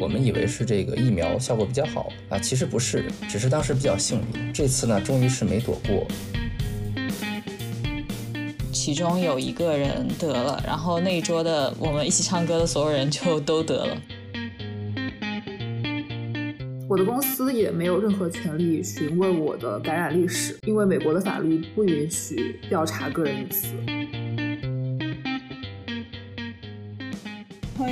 我们以为是这个疫苗效果比较好啊，其实不是，只是当时比较幸运。这次呢，终于是没躲过。其中有一个人得了，然后那一桌的我们一起唱歌的所有人就 都得了。我的公司也没有任何权利询问我的感染历史，因为美国的法律不允许调查个人隐私。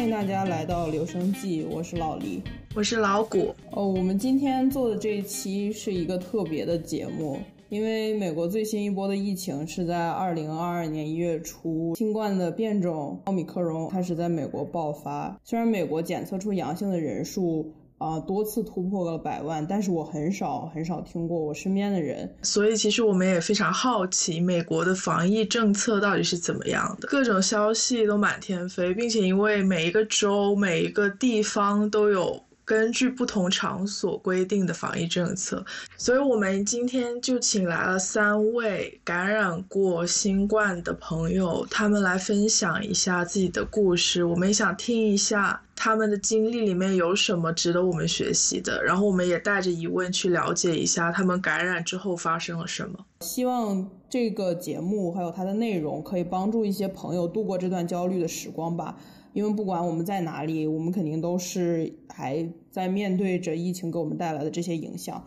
迎大家来到留声记，我是老黎，我是老谷。哦，我们今天做的这一期是一个特别的节目，因为美国最新一波的疫情是在二零二二年一月初，新冠的变种奥密克戎开始在美国爆发。虽然美国检测出阳性的人数，啊，多次突破了百万，但是我很少很少听过我身边的人，所以其实我们也非常好奇美国的防疫政策到底是怎么样的，各种消息都满天飞，并且因为每一个州、每一个地方都有。根据不同场所规定的防疫政策，所以我们今天就请来了三位感染过新冠的朋友，他们来分享一下自己的故事。我们也想听一下他们的经历里面有什么值得我们学习的，然后我们也带着疑问去了解一下他们感染之后发生了什么。希望这个节目还有它的内容可以帮助一些朋友度过这段焦虑的时光吧。因为不管我们在哪里，我们肯定都是还在面对着疫情给我们带来的这些影响。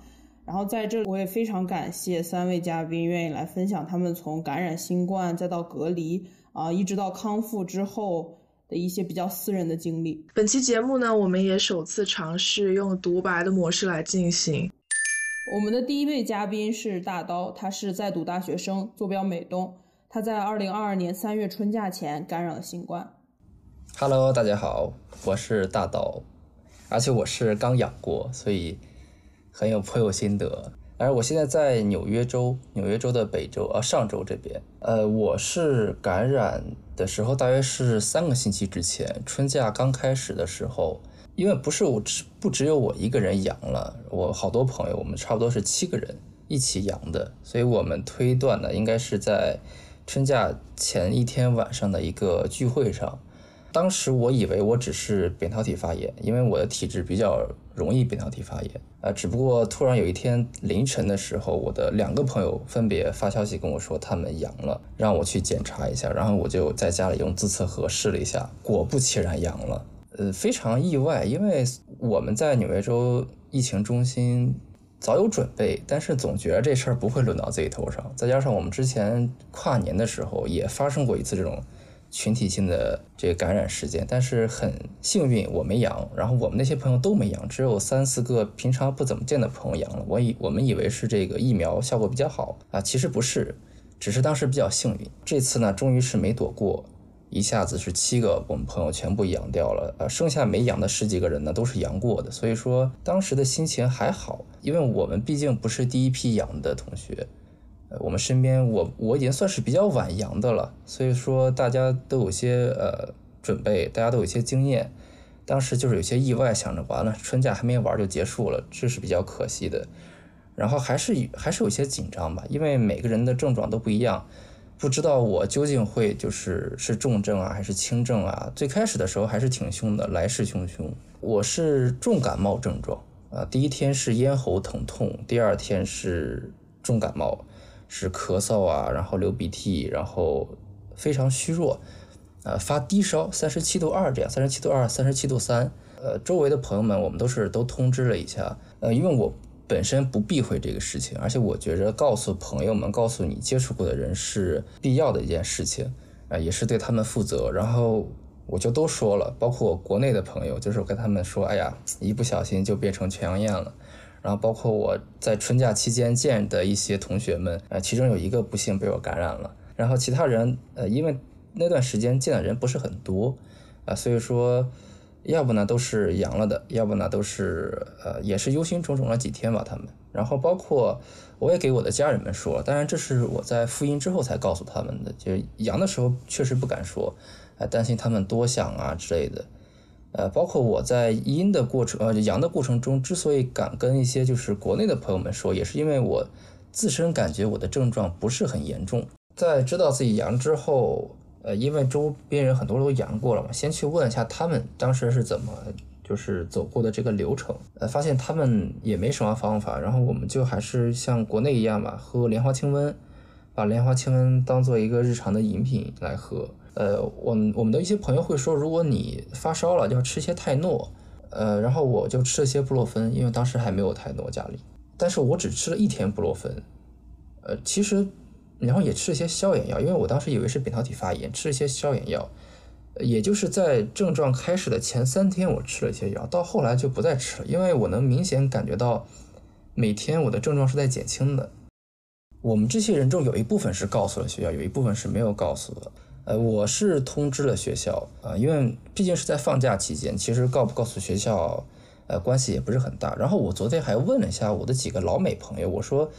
然后在这，我也非常感谢三位嘉宾愿意来分享他们从感染新冠再到隔离啊，一直到康复之后的一些比较私人的经历。本期节目呢，我们也首次尝试用独白的模式来进行。我们的第一位嘉宾是大刀，他是在读大学生，坐标美东。他在二零二二年三月春假前感染了新冠。Hello，大家好，我是大刀，而且我是刚养过，所以很有颇有心得。而我现在在纽约州，纽约州的北州，呃，上州这边。呃，我是感染的时候，大约是三个星期之前，春假刚开始的时候。因为不是我只不只有我一个人阳了，我好多朋友，我们差不多是七个人一起阳的，所以我们推断呢，应该是在春假前一天晚上的一个聚会上。当时我以为我只是扁桃体发炎，因为我的体质比较容易扁桃体发炎啊。只不过突然有一天凌晨的时候，我的两个朋友分别发消息跟我说他们阳了，让我去检查一下。然后我就在家里用自测盒试了一下，果不其然阳了。呃，非常意外，因为我们在纽约州疫情中心早有准备，但是总觉得这事儿不会轮到自己头上。再加上我们之前跨年的时候也发生过一次这种。群体性的这个感染事件，但是很幸运我没阳，然后我们那些朋友都没阳，只有三四个平常不怎么见的朋友阳了。我以我们以为是这个疫苗效果比较好啊，其实不是，只是当时比较幸运。这次呢，终于是没躲过，一下子是七个我们朋友全部阳掉了，呃，剩下没阳的十几个人呢都是阳过的，所以说当时的心情还好，因为我们毕竟不是第一批阳的同学。我们身边，我我已经算是比较晚阳的了，所以说大家都有些呃准备，大家都有些经验。当时就是有些意外，想着完了，春假还没玩就结束了，这是比较可惜的。然后还是还是有些紧张吧，因为每个人的症状都不一样，不知道我究竟会就是是重症啊还是轻症啊。最开始的时候还是挺凶的，来势汹汹。我是重感冒症状啊，第一天是咽喉疼痛，第二天是重感冒。是咳嗽啊，然后流鼻涕，然后非常虚弱，呃，发低烧，三十七度二这样，三十七度二，三十七度三。呃，周围的朋友们，我们都是都通知了一下，呃，因为我本身不避讳这个事情，而且我觉着告诉朋友们，告诉你接触过的人是必要的一件事情，啊，也是对他们负责。然后我就都说了，包括国内的朋友，就是我跟他们说，哎呀，一不小心就变成全阳宴了。然后包括我在春假期间见的一些同学们，呃，其中有一个不幸被我感染了。然后其他人，呃，因为那段时间见的人不是很多，啊，所以说，要不呢都是阳了的，要不呢都是，呃，也是忧心忡忡了几天吧他们。然后包括我也给我的家人们说，当然这是我在复阴之后才告诉他们的，就阳的时候确实不敢说，啊，担心他们多想啊之类的。呃，包括我在阴的过程，呃，阳的过程中，之所以敢跟一些就是国内的朋友们说，也是因为我自身感觉我的症状不是很严重。在知道自己阳之后，呃，因为周边人很多都阳过了嘛，先去问一下他们当时是怎么就是走过的这个流程，呃，发现他们也没什么方法，然后我们就还是像国内一样吧，喝莲花清瘟，把莲花清瘟当做一个日常的饮品来喝。呃，我我们的一些朋友会说，如果你发烧了，就要吃一些泰诺，呃，然后我就吃了些布洛芬，因为当时还没有泰诺家里，但是我只吃了一天布洛芬，呃，其实然后也吃了些消炎药，因为我当时以为是扁桃体发炎，吃了些消炎药。也就是在症状开始的前三天，我吃了一些药，到后来就不再吃了，因为我能明显感觉到每天我的症状是在减轻的。我们这些人中有一部分是告诉了学校，有一部分是没有告诉的。呃，我是通知了学校啊，因为毕竟是在放假期间，其实告不告诉学校，呃，关系也不是很大。然后我昨天还问了一下我的几个老美朋友，我说。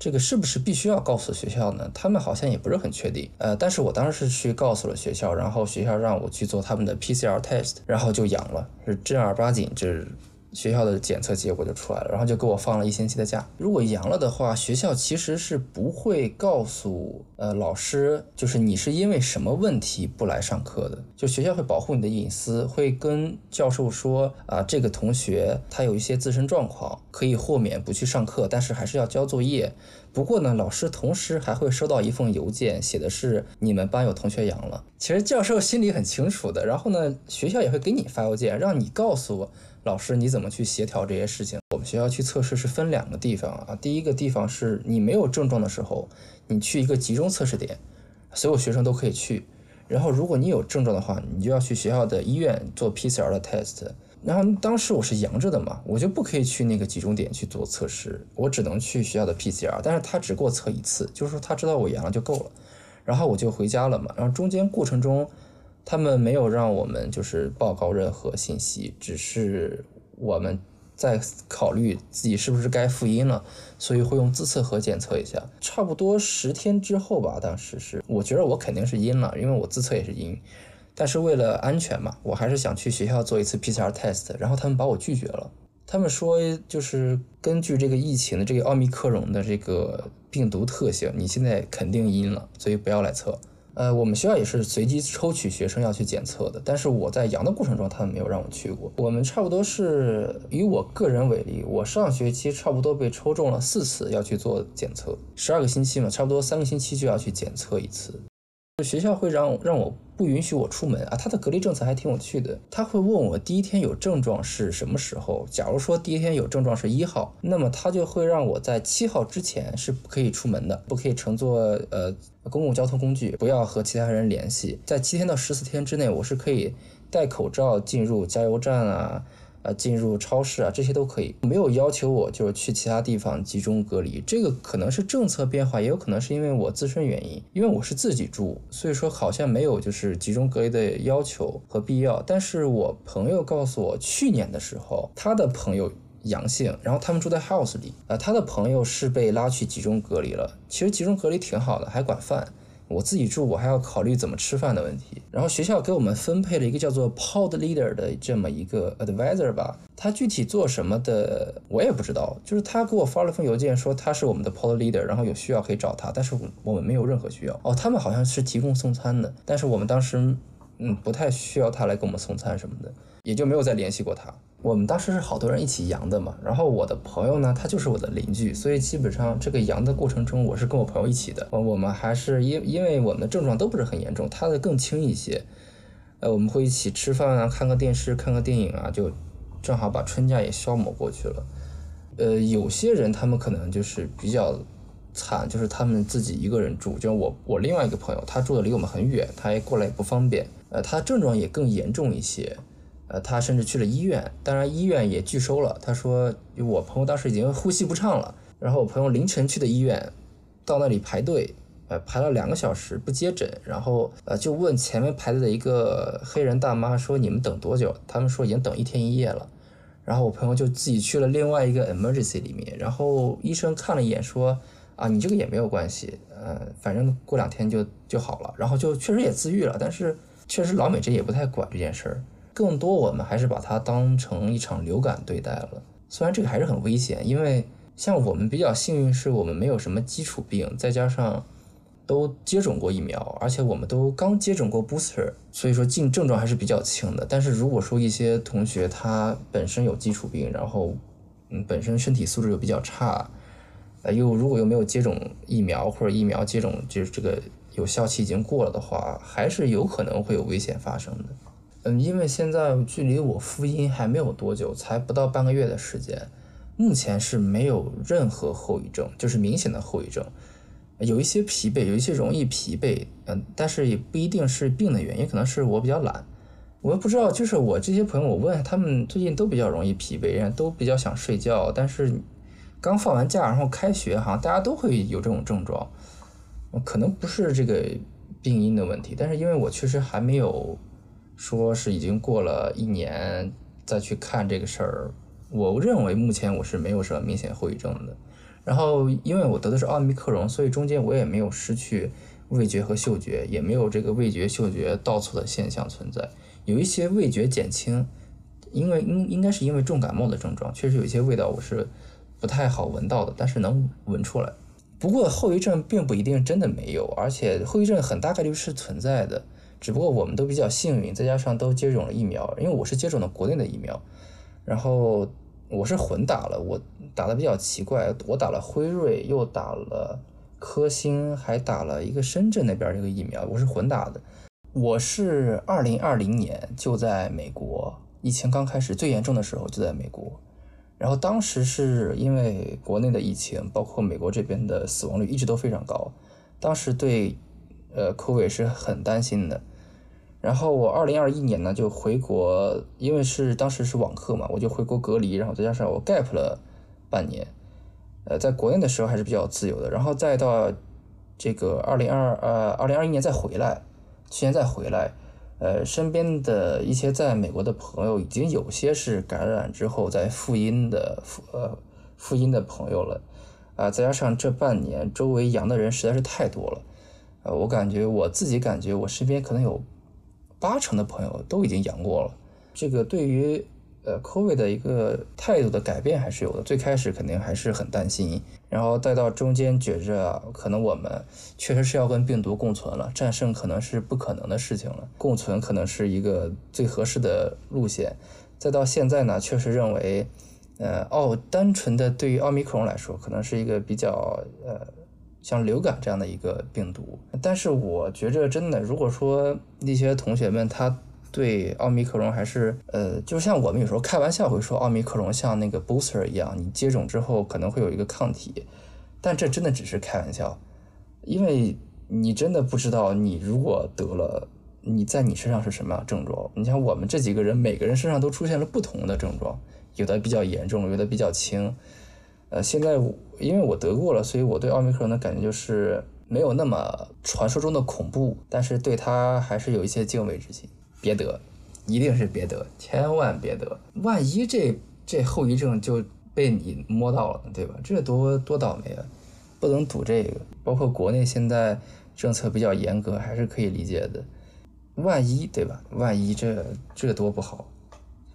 这个是不是必须要告诉学校呢？他们好像也不是很确定。呃，但是我当时是去告诉了学校，然后学校让我去做他们的 PCR test，然后就阳了，是正儿八经这。学校的检测结果就出来了，然后就给我放了一星期的假。如果阳了的话，学校其实是不会告诉呃老师，就是你是因为什么问题不来上课的。就学校会保护你的隐私，会跟教授说啊，这个同学他有一些自身状况，可以豁免不去上课，但是还是要交作业。不过呢，老师同时还会收到一封邮件，写的是你们班有同学阳了。其实教授心里很清楚的，然后呢，学校也会给你发邮件，让你告诉我。老师，你怎么去协调这些事情？我们学校去测试是分两个地方啊。第一个地方是你没有症状的时候，你去一个集中测试点，所有学生都可以去。然后如果你有症状的话，你就要去学校的医院做 PCR 的 test。然后当时我是阳着的嘛，我就不可以去那个集中点去做测试，我只能去学校的 PCR。但是他只给我测一次，就是说他知道我阳了就够了。然后我就回家了嘛。然后中间过程中。他们没有让我们就是报告任何信息，只是我们在考虑自己是不是该复阴了，所以会用自测盒检测一下。差不多十天之后吧，当时是我觉得我肯定是阴了，因为我自测也是阴，但是为了安全嘛，我还是想去学校做一次 PCR test，然后他们把我拒绝了。他们说就是根据这个疫情的这个奥密克戎的这个病毒特性，你现在肯定阴了，所以不要来测。呃，我们学校也是随机抽取学生要去检测的，但是我在阳的过程中，他们没有让我去过。我们差不多是以我个人为例，我上学期差不多被抽中了四次要去做检测，十二个星期嘛，差不多三个星期就要去检测一次。学校会让让我不允许我出门啊，他的隔离政策还挺有趣的。他会问我第一天有症状是什么时候。假如说第一天有症状是一号，那么他就会让我在七号之前是不可以出门的，不可以乘坐呃公共交通工具，不要和其他人联系。在七天到十四天之内，我是可以戴口罩进入加油站啊。啊，进入超市啊，这些都可以，没有要求我就是去其他地方集中隔离。这个可能是政策变化，也有可能是因为我自身原因，因为我是自己住，所以说好像没有就是集中隔离的要求和必要。但是我朋友告诉我，去年的时候他的朋友阳性，然后他们住在 house 里，啊，他的朋友是被拉去集中隔离了。其实集中隔离挺好的，还管饭。我自己住，我还要考虑怎么吃饭的问题。然后学校给我们分配了一个叫做 Pod Leader 的这么一个 Advisor 吧，他具体做什么的我也不知道。就是他给我发了封邮件说他是我们的 Pod Leader，然后有需要可以找他，但是我们没有任何需要。哦，他们好像是提供送餐的，但是我们当时嗯不太需要他来给我们送餐什么的，也就没有再联系过他。我们当时是好多人一起阳的嘛，然后我的朋友呢，他就是我的邻居，所以基本上这个阳的过程中，我是跟我朋友一起的。我们还是因因为我们的症状都不是很严重，他的更轻一些。呃，我们会一起吃饭啊，看个电视，看个电影啊，就正好把春假也消磨过去了。呃，有些人他们可能就是比较惨，就是他们自己一个人住，就我我另外一个朋友，他住的离我们很远，他也过来也不方便。呃，他症状也更严重一些。呃，他甚至去了医院，当然医院也拒收了。他说，我朋友当时已经呼吸不畅了，然后我朋友凌晨去的医院，到那里排队，呃，排了两个小时不接诊，然后呃就问前面排队的一个黑人大妈说，你们等多久？他们说已经等一天一夜了。然后我朋友就自己去了另外一个 emergency 里面，然后医生看了一眼说，啊，你这个也没有关系，呃，反正过两天就就好了。然后就确实也自愈了，但是确实老美这也不太管这件事儿。更多我们还是把它当成一场流感对待了，虽然这个还是很危险，因为像我们比较幸运，是我们没有什么基础病，再加上，都接种过疫苗，而且我们都刚接种过 booster，所以说进症状还是比较轻的。但是如果说一些同学他本身有基础病，然后嗯本身身体素质又比较差，呃又如果又没有接种疫苗或者疫苗接种就是这个有效期已经过了的话，还是有可能会有危险发生的。嗯，因为现在距离我复阴还没有多久，才不到半个月的时间，目前是没有任何后遗症，就是明显的后遗症。有一些疲惫，有一些容易疲惫，嗯，但是也不一定是病的原因，可能是我比较懒，我也不知道。就是我这些朋友，我问他们最近都比较容易疲惫人，都比较想睡觉，但是刚放完假，然后开学，好像大家都会有这种症状，可能不是这个病因的问题，但是因为我确实还没有说是已经过了一年再去看这个事儿，我认为目前我是没有什么明显后遗症的。然后，因为我得的是奥密克戎，所以中间我也没有失去味觉和嗅觉，也没有这个味觉、嗅觉倒错的现象存在。有一些味觉减轻，因为应应该是因为重感冒的症状，确实有一些味道我是不太好闻到的，但是能闻出来。不过后遗症并不一定真的没有，而且后遗症很大概率是存在的，只不过我们都比较幸运，再加上都接种了疫苗，因为我是接种的国内的疫苗，然后。我是混打了，我打的比较奇怪，我打了辉瑞，又打了科兴，还打了一个深圳那边这个疫苗，我是混打的。我是二零二零年就在美国，疫情刚开始最严重的时候就在美国，然后当时是因为国内的疫情，包括美国这边的死亡率一直都非常高，当时对呃 COVID 是很担心的。然后我二零二一年呢就回国，因为是当时是网课嘛，我就回国隔离，然后再加上我 gap 了半年，呃，在国内的时候还是比较自由的，然后再到这个二零二呃二零二一年再回来，去年再回来，呃，身边的一些在美国的朋友已经有些是感染之后在复阴的复呃复阴的朋友了，啊，再加上这半年周围阳的人实在是太多了，呃，我感觉我自己感觉我身边可能有。八成的朋友都已经阳过了，这个对于呃 COVID 的一个态度的改变还是有的。最开始肯定还是很担心，然后再到中间觉着可能我们确实是要跟病毒共存了，战胜可能是不可能的事情了，共存可能是一个最合适的路线。再到现在呢，确实认为，呃，奥单纯的对于奥密克戎来说，可能是一个比较呃。像流感这样的一个病毒，但是我觉着真的，如果说那些同学们他对奥密克戎还是呃，就像我们有时候开玩笑会说奥密克戎像那个 booster 一样，你接种之后可能会有一个抗体，但这真的只是开玩笑，因为你真的不知道你如果得了，你在你身上是什么样症状。你像我们这几个人，每个人身上都出现了不同的症状，有的比较严重，有的比较轻。呃，现在因为我得过了，所以我对奥密克戎的感觉就是没有那么传说中的恐怖，但是对它还是有一些敬畏之心。别得，一定是别得，千万别得，万一这这后遗症就被你摸到了，对吧？这多多倒霉啊！不能赌这个。包括国内现在政策比较严格，还是可以理解的。万一对吧？万一这这多不好。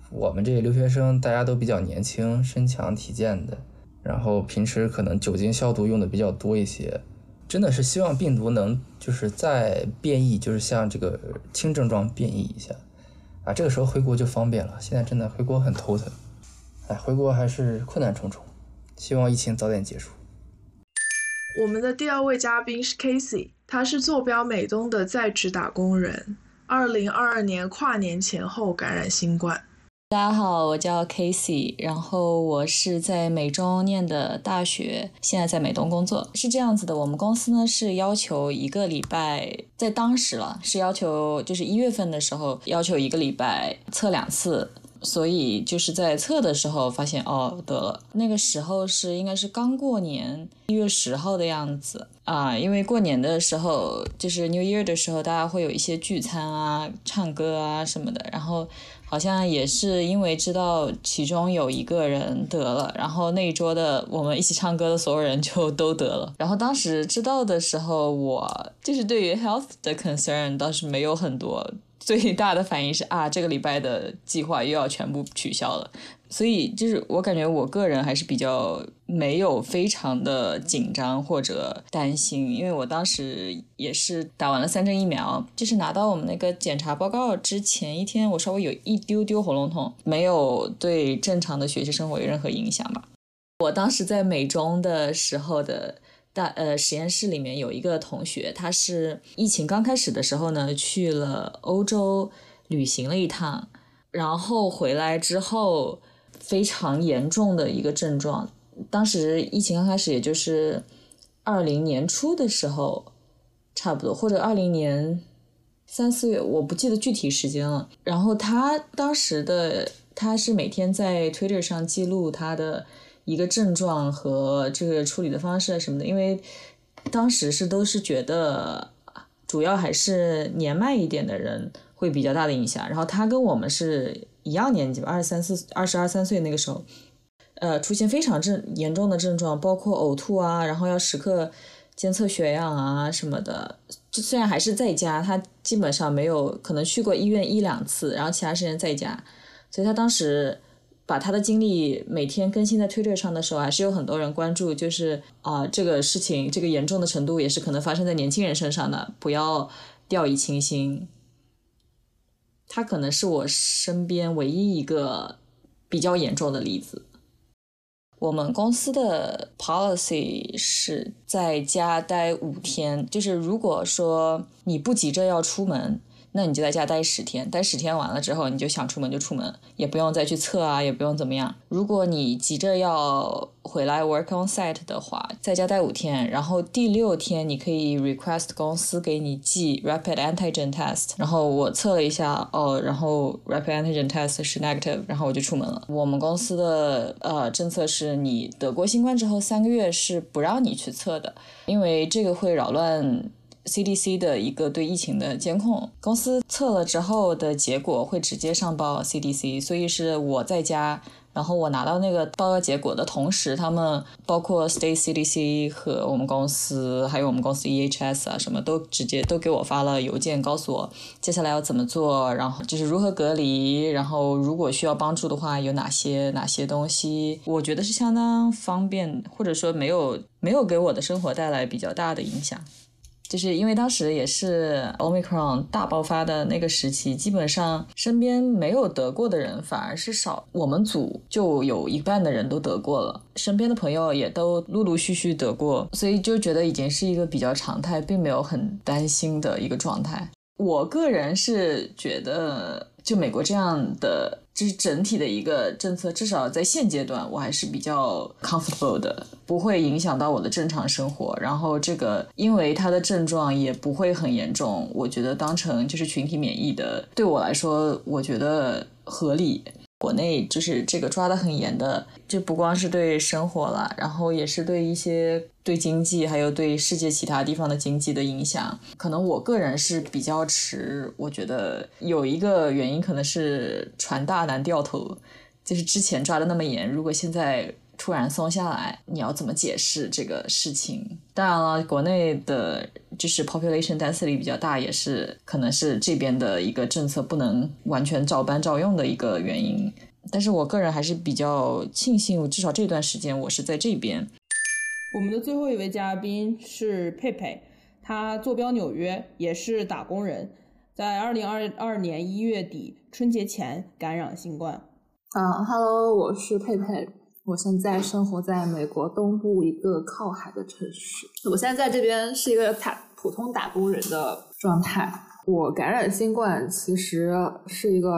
我们这留学生大家都比较年轻，身强体健的。然后平时可能酒精消毒用的比较多一些，真的是希望病毒能就是再变异，就是像这个轻症状变异一下，啊，这个时候回国就方便了。现在真的回国很头疼，哎，回国还是困难重重，希望疫情早点结束。我们的第二位嘉宾是 Casey，他是坐标美东的在职打工人，二零二二年跨年前后感染新冠。大家好，我叫 Casey，然后我是在美中念的大学，现在在美东工作。是这样子的，我们公司呢是要求一个礼拜，在当时了是要求，就是一月份的时候要求一个礼拜测两次，所以就是在测的时候发现哦得了，那个时候是应该是刚过年一月十号的样子啊，因为过年的时候就是 New Year 的时候，大家会有一些聚餐啊、唱歌啊什么的，然后。好像也是因为知道其中有一个人得了，然后那一桌的我们一起唱歌的所有人就都得了。然后当时知道的时候，我就是对于 health 的 concern 倒是没有很多，最大的反应是啊，这个礼拜的计划又要全部取消了。所以就是我感觉我个人还是比较没有非常的紧张或者担心，因为我当时也是打完了三针疫苗，就是拿到我们那个检查报告之前一天，我稍微有一丢丢喉咙痛，没有对正常的学习生活有任何影响吧。我当时在美中的时候的大呃实验室里面有一个同学，他是疫情刚开始的时候呢去了欧洲旅行了一趟，然后回来之后。非常严重的一个症状，当时疫情刚开始，也就是二零年初的时候，差不多或者二零年三四月，我不记得具体时间了。然后他当时的他是每天在 Twitter 上记录他的一个症状和这个处理的方式什么的，因为当时是都是觉得主要还是年迈一点的人会比较大的影响。然后他跟我们是。一样年纪吧，二十三四、二十二三岁那个时候，呃，出现非常症严重的症状，包括呕吐啊，然后要时刻监测血氧啊什么的。就虽然还是在家，他基本上没有可能去过医院一两次，然后其他时间在家。所以他当时把他的经历每天更新在推特上的时候，还是有很多人关注，就是啊，这个事情这个严重的程度也是可能发生在年轻人身上的，不要掉以轻心。他可能是我身边唯一一个比较严重的例子。我们公司的 policy 是在家待五天，就是如果说你不急着要出门。那你就在家待十天，待十天完了之后，你就想出门就出门，也不用再去测啊，也不用怎么样。如果你急着要回来 work on site 的话，在家待五天，然后第六天你可以 request 公司给你寄 rapid antigen test。然后我测了一下，哦，然后 rapid antigen test 是 negative，然后我就出门了。我们公司的呃政策是你得过新冠之后三个月是不让你去测的，因为这个会扰乱。CDC 的一个对疫情的监控，公司测了之后的结果会直接上报 CDC，所以是我在家，然后我拿到那个报告结果的同时，他们包括 State CDC 和我们公司，还有我们公司 EHS 啊，什么都直接都给我发了邮件，告诉我接下来要怎么做，然后就是如何隔离，然后如果需要帮助的话有哪些哪些东西，我觉得是相当方便，或者说没有没有给我的生活带来比较大的影响。就是因为当时也是 Omicron 大爆发的那个时期，基本上身边没有得过的人反而是少。我们组就有一半的人都得过了，身边的朋友也都陆陆续续得过，所以就觉得已经是一个比较常态，并没有很担心的一个状态。我个人是觉得，就美国这样的。就是整体的一个政策，至少在现阶段，我还是比较 comfortable 的，不会影响到我的正常生活。然后这个，因为它的症状也不会很严重，我觉得当成就是群体免疫的，对我来说，我觉得合理。国内就是这个抓得很严的，就不光是对生活了，然后也是对一些对经济，还有对世界其他地方的经济的影响。可能我个人是比较持，我觉得有一个原因可能是船大难掉头，就是之前抓的那么严，如果现在。突然松下来，你要怎么解释这个事情？当然了，国内的就是 population density 比较大，也是可能是这边的一个政策不能完全照搬照用的一个原因。但是我个人还是比较庆幸，至少这段时间我是在这边。我们的最后一位嘉宾是佩佩，他坐标纽约，也是打工人，在二零二二年一月底春节前感染新冠。啊哈喽，我是佩佩。我现在生活在美国东部一个靠海的城市。我现在在这边是一个打普通打工人的状态。我感染新冠其实是一个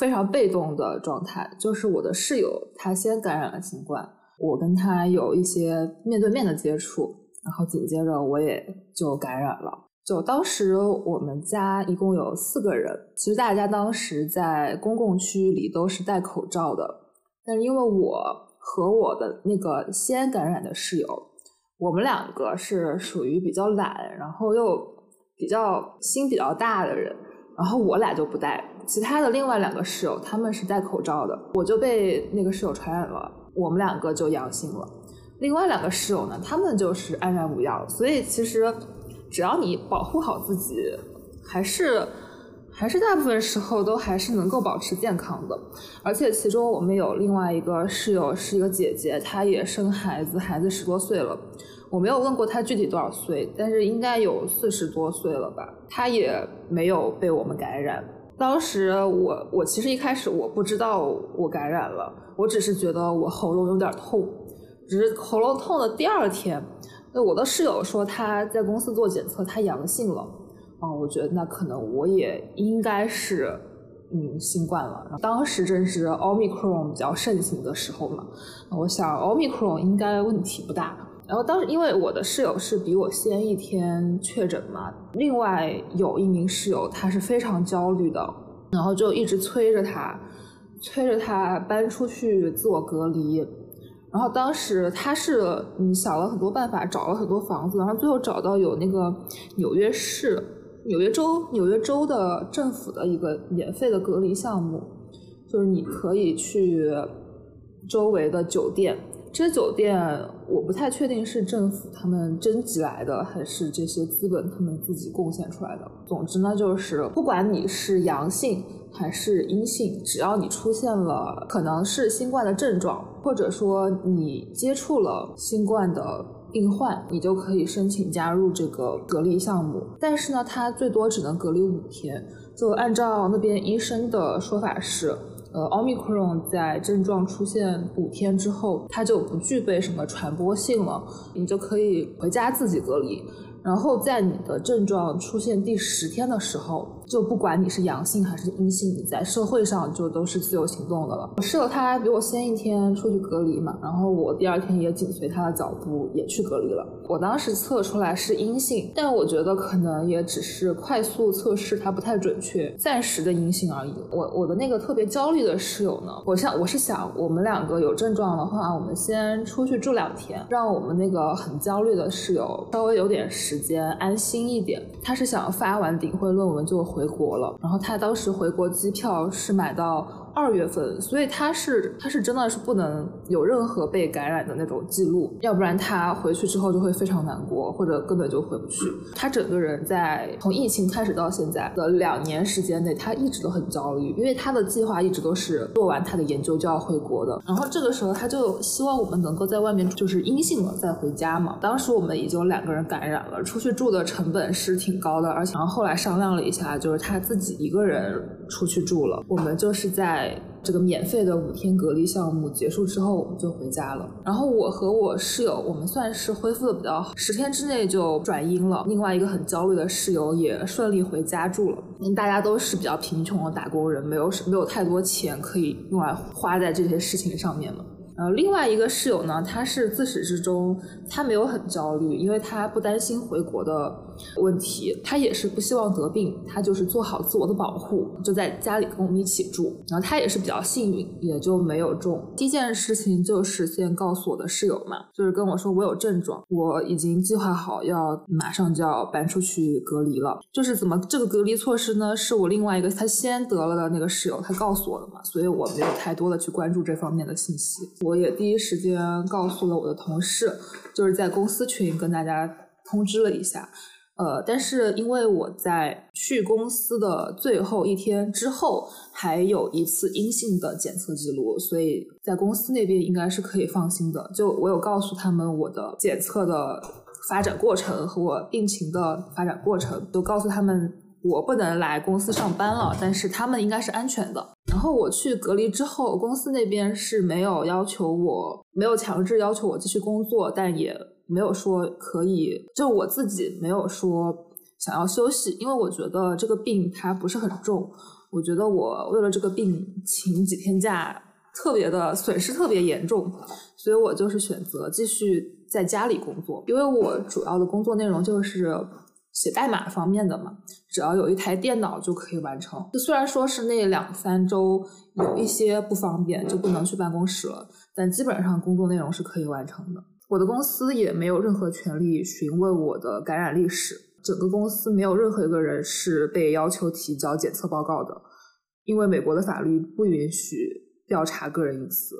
非常被动的状态，就是我的室友他先感染了新冠，我跟他有一些面对面的接触，然后紧接着我也就感染了。就当时我们家一共有四个人，其实大家当时在公共区域里都是戴口罩的，但是因为我。和我的那个先感染的室友，我们两个是属于比较懒，然后又比较心比较大的人，然后我俩就不戴，其他的另外两个室友他们是戴口罩的，我就被那个室友传染了，我们两个就阳性了。另外两个室友呢，他们就是安然无恙，所以其实只要你保护好自己，还是还是大部分时候都还是能够保持健康的。而且其中我们有另外一个室友是一个姐姐，她也生孩子，孩子十多岁了。我没有问过她具体多少岁，但是应该有四十多岁了吧。她也没有被我们感染。当时我我其实一开始我不知道我感染了，我只是觉得我喉咙有点痛，只是喉咙痛的第二天，那我的室友说他在公司做检测，他阳性了。啊，我觉得那可能我也应该是嗯新冠了。当时正是奥密克戎比较盛行的时候嘛，我想奥密克戎应该问题不大。然后当时因为我的室友是比我先一天确诊嘛，另外有一名室友他是非常焦虑的，然后就一直催着他，催着他搬出去自我隔离。然后当时他是嗯想了很多办法，找了很多房子，然后最后找到有那个纽约市、纽约州、纽约州的政府的一个免费的隔离项目，就是你可以去周围的酒店。这些酒店我不太确定是政府他们征集来的，还是这些资本他们自己贡献出来的。总之呢，就是不管你是阳性还是阴性，只要你出现了可能是新冠的症状，或者说你接触了新冠的病患，你就可以申请加入这个隔离项目。但是呢，它最多只能隔离五天。就按照那边医生的说法是。呃，奥密克戎在症状出现五天之后，它就不具备什么传播性了，你就可以回家自己隔离。然后在你的症状出现第十天的时候。就不管你是阳性还是阴性，你在社会上就都是自由行动的了。我室友他比我先一天出去隔离嘛，然后我第二天也紧随他的脚步也去隔离了。我当时测出来是阴性，但我觉得可能也只是快速测试，它不太准确，暂时的阴性而已。我我的那个特别焦虑的室友呢，我想我是想我们两个有症状的话，我们先出去住两天，让我们那个很焦虑的室友稍微有点时间安心一点。他是想发完顶会论文就。回国了，然后他当时回国机票是买到二月份，所以他是他是真的是不能有任何被感染的那种记录，要不然他回去之后就会非常难过，或者根本就回不去。他整个人在从疫情开始到现在的两年时间内，他一直都很焦虑，因为他的计划一直都是做完他的研究就要回国的。然后这个时候他就希望我们能够在外面就是阴性了再回家嘛。当时我们已经有两个人感染了，出去住的成本是挺高的，而且然后后来商量了一下。就是他自己一个人出去住了，我们就是在这个免费的五天隔离项目结束之后，我们就回家了。然后我和我室友，我们算是恢复的比较好，十天之内就转阴了。另外一个很焦虑的室友也顺利回家住了。大家都是比较贫穷的打工人，没有没有太多钱可以用来花在这些事情上面了。呃，另外一个室友呢，他是自始至终他没有很焦虑，因为他不担心回国的问题，他也是不希望得病，他就是做好自我的保护，就在家里跟我们一起住。然后他也是比较幸运，也就没有中。第一件事情就是先告诉我的室友嘛，就是跟我说我有症状，我已经计划好要马上就要搬出去隔离了。就是怎么这个隔离措施呢？是我另外一个他先得了的那个室友他告诉我的嘛，所以我没有太多的去关注这方面的信息。我也第一时间告诉了我的同事，就是在公司群跟大家通知了一下。呃，但是因为我在去公司的最后一天之后还有一次阴性的检测记录，所以在公司那边应该是可以放心的。就我有告诉他们我的检测的发展过程和我病情的发展过程，都告诉他们我不能来公司上班了，但是他们应该是安全的。然后我去隔离之后，公司那边是没有要求我，没有强制要求我继续工作，但也没有说可以，就我自己没有说想要休息，因为我觉得这个病它不是很重，我觉得我为了这个病请几天假，特别的损失特别严重，所以我就是选择继续在家里工作，因为我主要的工作内容就是。写代码方面的嘛，只要有一台电脑就可以完成。虽然说是那两三周有一些不方便，就不能去办公室了，但基本上工作内容是可以完成的。我的公司也没有任何权利询问我的感染历史，整个公司没有任何一个人是被要求提交检测报告的，因为美国的法律不允许调查个人隐私。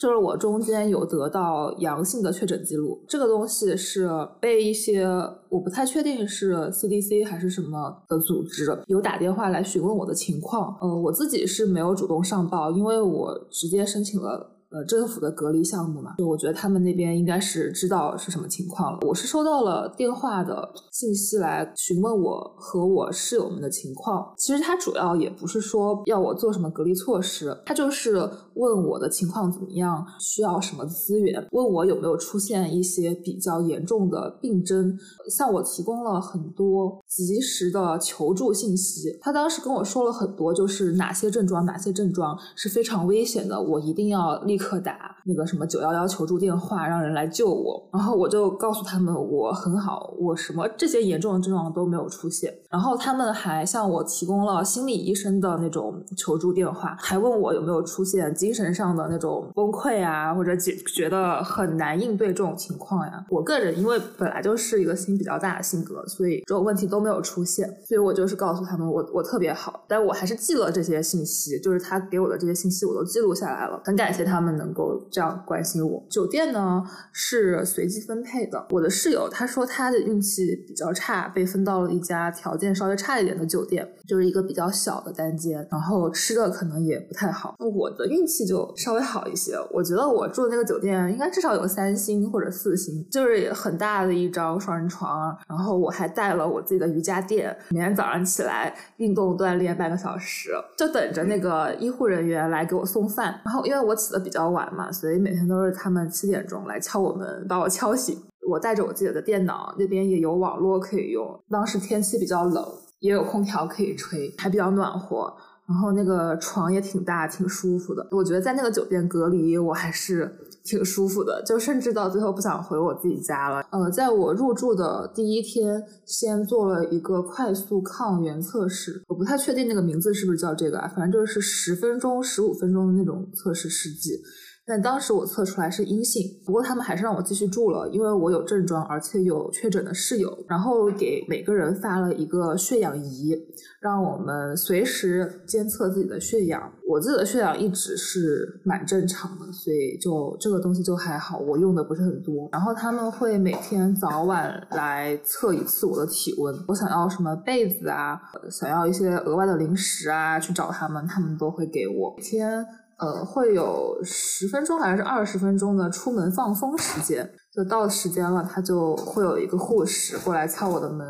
就是我中间有得到阳性的确诊记录，这个东西是被一些我不太确定是 CDC 还是什么的组织有打电话来询问我的情况。呃，我自己是没有主动上报，因为我直接申请了。呃，政府的隔离项目嘛，就我觉得他们那边应该是知道是什么情况了。我是收到了电话的信息来询问我和我室友们的情况。其实他主要也不是说要我做什么隔离措施，他就是问我的情况怎么样，需要什么资源，问我有没有出现一些比较严重的病症，向我提供了很多及时的求助信息。他当时跟我说了很多，就是哪些症状，哪些症状是非常危险的，我一定要立。刻打那个什么九幺幺求助电话，让人来救我。然后我就告诉他们我很好，我什么这些严重的症状都没有出现。然后他们还向我提供了心理医生的那种求助电话，还问我有没有出现精神上的那种崩溃啊，或者觉觉得很难应对这种情况呀。我个人因为本来就是一个心比较大的性格，所以这种问题都没有出现。所以我就是告诉他们我我特别好，但我还是记了这些信息，就是他给我的这些信息我都记录下来了，很感谢他们。能够这样关心我。酒店呢是随机分配的。我的室友他说他的运气比较差，被分到了一家条件稍微差一点的酒店，就是一个比较小的单间，然后吃的可能也不太好。我的运气就稍微好一些。我觉得我住的那个酒店应该至少有三星或者四星，就是很大的一张双人床，然后我还带了我自己的瑜伽垫，每天早上起来运动锻炼半个小时，就等着那个医护人员来给我送饭。然后因为我起的比较。比较晚嘛，所以每天都是他们七点钟来敲我门，把我敲醒。我带着我自己的电脑，那边也有网络可以用。当时天气比较冷，也有空调可以吹，还比较暖和。然后那个床也挺大，挺舒服的。我觉得在那个酒店隔离，我还是 挺舒服的，就甚至到最后不想回我自己家了。呃，在我入住的第一天，先做了一个快速抗原测试，我不太确定那个名字是不是叫这个啊，反正就是十分钟、十五分钟的那种测试试剂。但当时我测出来是阴性，不过他们还是让我继续住了，因为我有症状，而且有确诊的室友。然后给每个人发了一个血氧仪，让我们随时监测自己的血氧。我自己的血氧一直是蛮正常的，所以就这个东西就还好，我用的不是很多。然后他们会每天早晚来测一次我的体温，我想要什么被子啊，想要一些额外的零食啊，去找他们，他们都会给我。每天。呃，会有十分钟还是二十分钟的出门放风时间，就到时间了，他就会有一个护士过来敲我的门，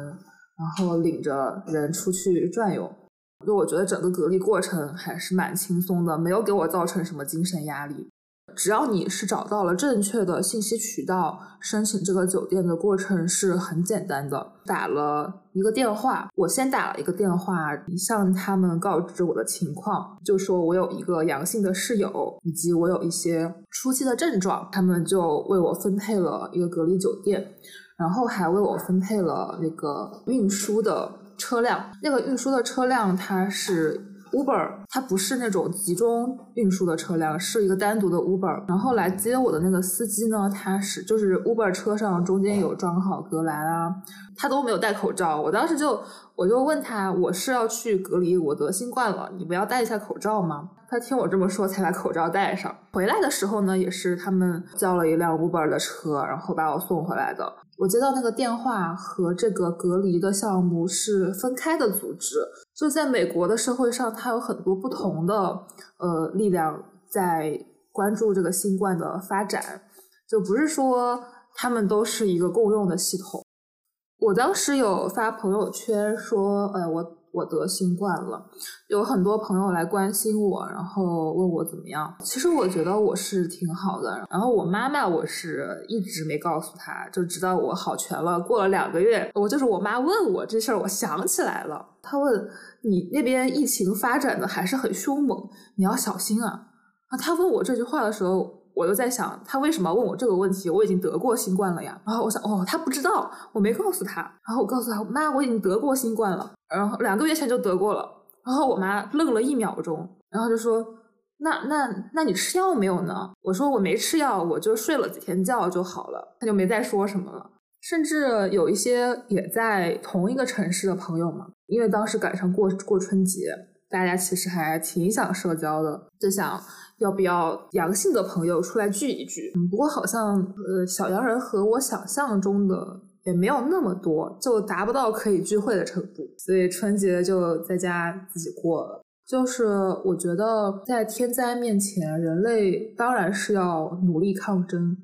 然后领着人出去转悠。就我觉得整个隔离过程还是蛮轻松的，没有给我造成什么精神压力。只要你是找到了正确的信息渠道，申请这个酒店的过程是很简单的。打了一个电话，我先打了一个电话，向他们告知我的情况，就说我有一个阳性的室友，以及我有一些初期的症状，他们就为我分配了一个隔离酒店，然后还为我分配了那个运输的车辆。那个运输的车辆它是。Uber 它不是那种集中运输的车辆，是一个单独的 Uber。然后来接我的那个司机呢，他是就是 Uber 车上中间有装好隔栏啊，他都没有戴口罩。我当时就我就问他，我是要去隔离，我得新冠了，你不要戴一下口罩吗？他听我这么说，才把口罩戴上。回来的时候呢，也是他们叫了一辆 Uber 的车，然后把我送回来的。我接到那个电话和这个隔离的项目是分开的组织。就在美国的社会上，它有很多不同的呃力量在关注这个新冠的发展，就不是说他们都是一个共用的系统。我当时有发朋友圈说，呃，我。我得新冠了，有很多朋友来关心我，然后问我怎么样。其实我觉得我是挺好的。然后我妈妈，我是一直没告诉她，就直到我好全了，过了两个月，我就是我妈问我这事儿，我想起来了。她问你那边疫情发展的还是很凶猛，你要小心啊。啊，她问我这句话的时候。我就在想，他为什么问我这个问题？我已经得过新冠了呀。然后我想，哦，他不知道，我没告诉他。然后我告诉他，妈，我已经得过新冠了，然后两个月前就得过了。然后我妈愣了一秒钟，然后就说，那那那你吃药没有呢？我说我没吃药，我就睡了几天觉就好了。他就没再说什么了。甚至有一些也在同一个城市的朋友嘛，因为当时赶上过过春节。大家其实还挺想社交的，就想要不要阳性的朋友出来聚一聚。嗯不过好像呃小阳人和我想象中的也没有那么多，就达不到可以聚会的程度，所以春节就在家自己过了。就是我觉得在天灾面前，人类当然是要努力抗争，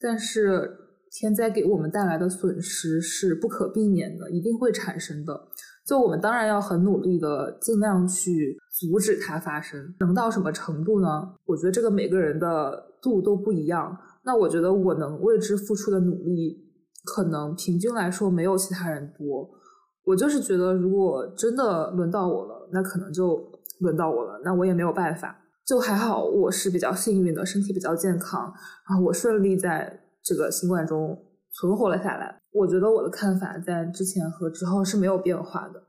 但是天灾给我们带来的损失是不可避免的，一定会产生的。就我们当然要很努力的，尽量去阻止它发生。能到什么程度呢？我觉得这个每个人的度都不一样。那我觉得我能为之付出的努力，可能平均来说没有其他人多。我就是觉得，如果真的轮到我了，那可能就轮到我了，那我也没有办法。就还好，我是比较幸运的，身体比较健康，然后我顺利在这个新冠中存活了下来。我觉得我的看法在之前和之后是没有变化的。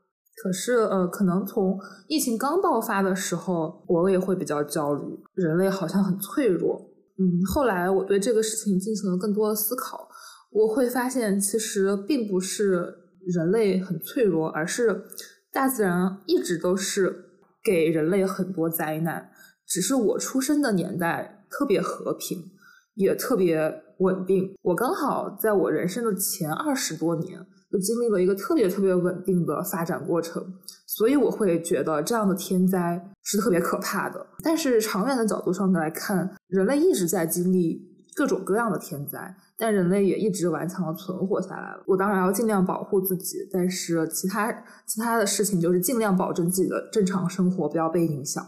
可是，呃，可能从疫情刚爆发的时候，我也会比较焦虑，人类好像很脆弱。嗯，后来我对这个事情进行了更多的思考，我会发现其实并不是人类很脆弱，而是大自然一直都是给人类很多灾难，只是我出生的年代特别和平，也特别。稳定，我刚好在我人生的前二十多年，就经历了一个特别特别稳定的发展过程，所以我会觉得这样的天灾是特别可怕的。但是长远的角度上来看，人类一直在经历各种各样的天灾，但人类也一直顽强的存活下来了。我当然要尽量保护自己，但是其他其他的事情就是尽量保证自己的正常生活不要被影响。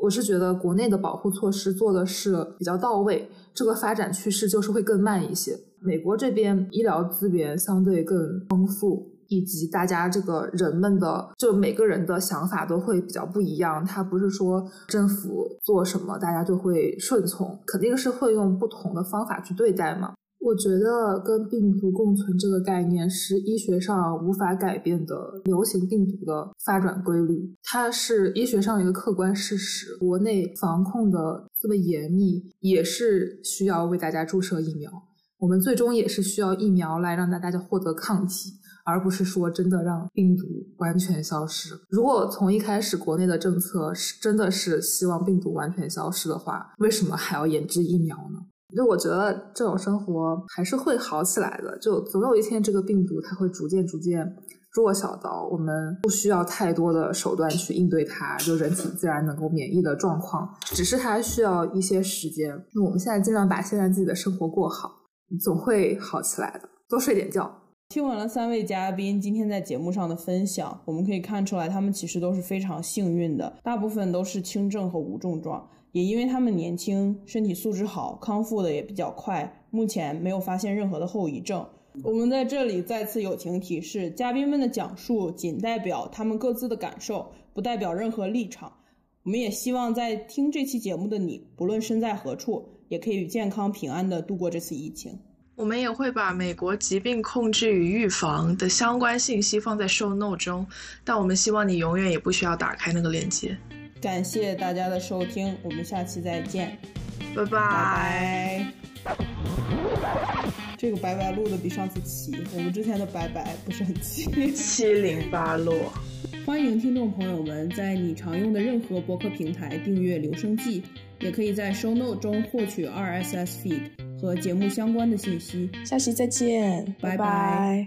我是觉得国内的保护措施做的是比较到位，这个发展趋势就是会更慢一些。美国这边医疗资源相对更丰富，以及大家这个人们的就每个人的想法都会比较不一样。它不是说政府做什么大家就会顺从，肯定是会用不同的方法去对待嘛。我觉得跟病毒共存这个概念是医学上无法改变的流行病毒的发展规律，它是医学上一个客观事实。国内防控的这么严密，也是需要为大家注射疫苗。我们最终也是需要疫苗来让大家获得抗体，而不是说真的让病毒完全消失。如果从一开始国内的政策是真的是希望病毒完全消失的话，为什么还要研制疫苗呢？就我觉得这种生活还是会好起来的，就总有一天这个病毒它会逐渐逐渐弱小到我们不需要太多的手段去应对它，就人体自然能够免疫的状况，只是它需要一些时间。那我们现在尽量把现在自己的生活过好，总会好起来的。多睡点觉。听完了三位嘉宾今天在节目上的分享，我们可以看出来他们其实都是非常幸运的，大部分都是轻症和无症状。也因为他们年轻，身体素质好，康复的也比较快，目前没有发现任何的后遗症。我们在这里再次友情提示：嘉宾们的讲述仅代表他们各自的感受，不代表任何立场。我们也希望在听这期节目的你，不论身在何处，也可以健康平安的度过这次疫情。我们也会把美国疾病控制与预防的相关信息放在 show note 中，但我们希望你永远也不需要打开那个链接。感谢大家的收听，我们下期再见，拜拜。这个拜拜录的比上次齐，我们之前的拜拜不是很齐。七零八落。欢迎听众朋友们在你常用的任何博客平台订阅留声记，也可以在 Show Note 中获取 RSS feed 和节目相关的信息。下期再见，拜拜。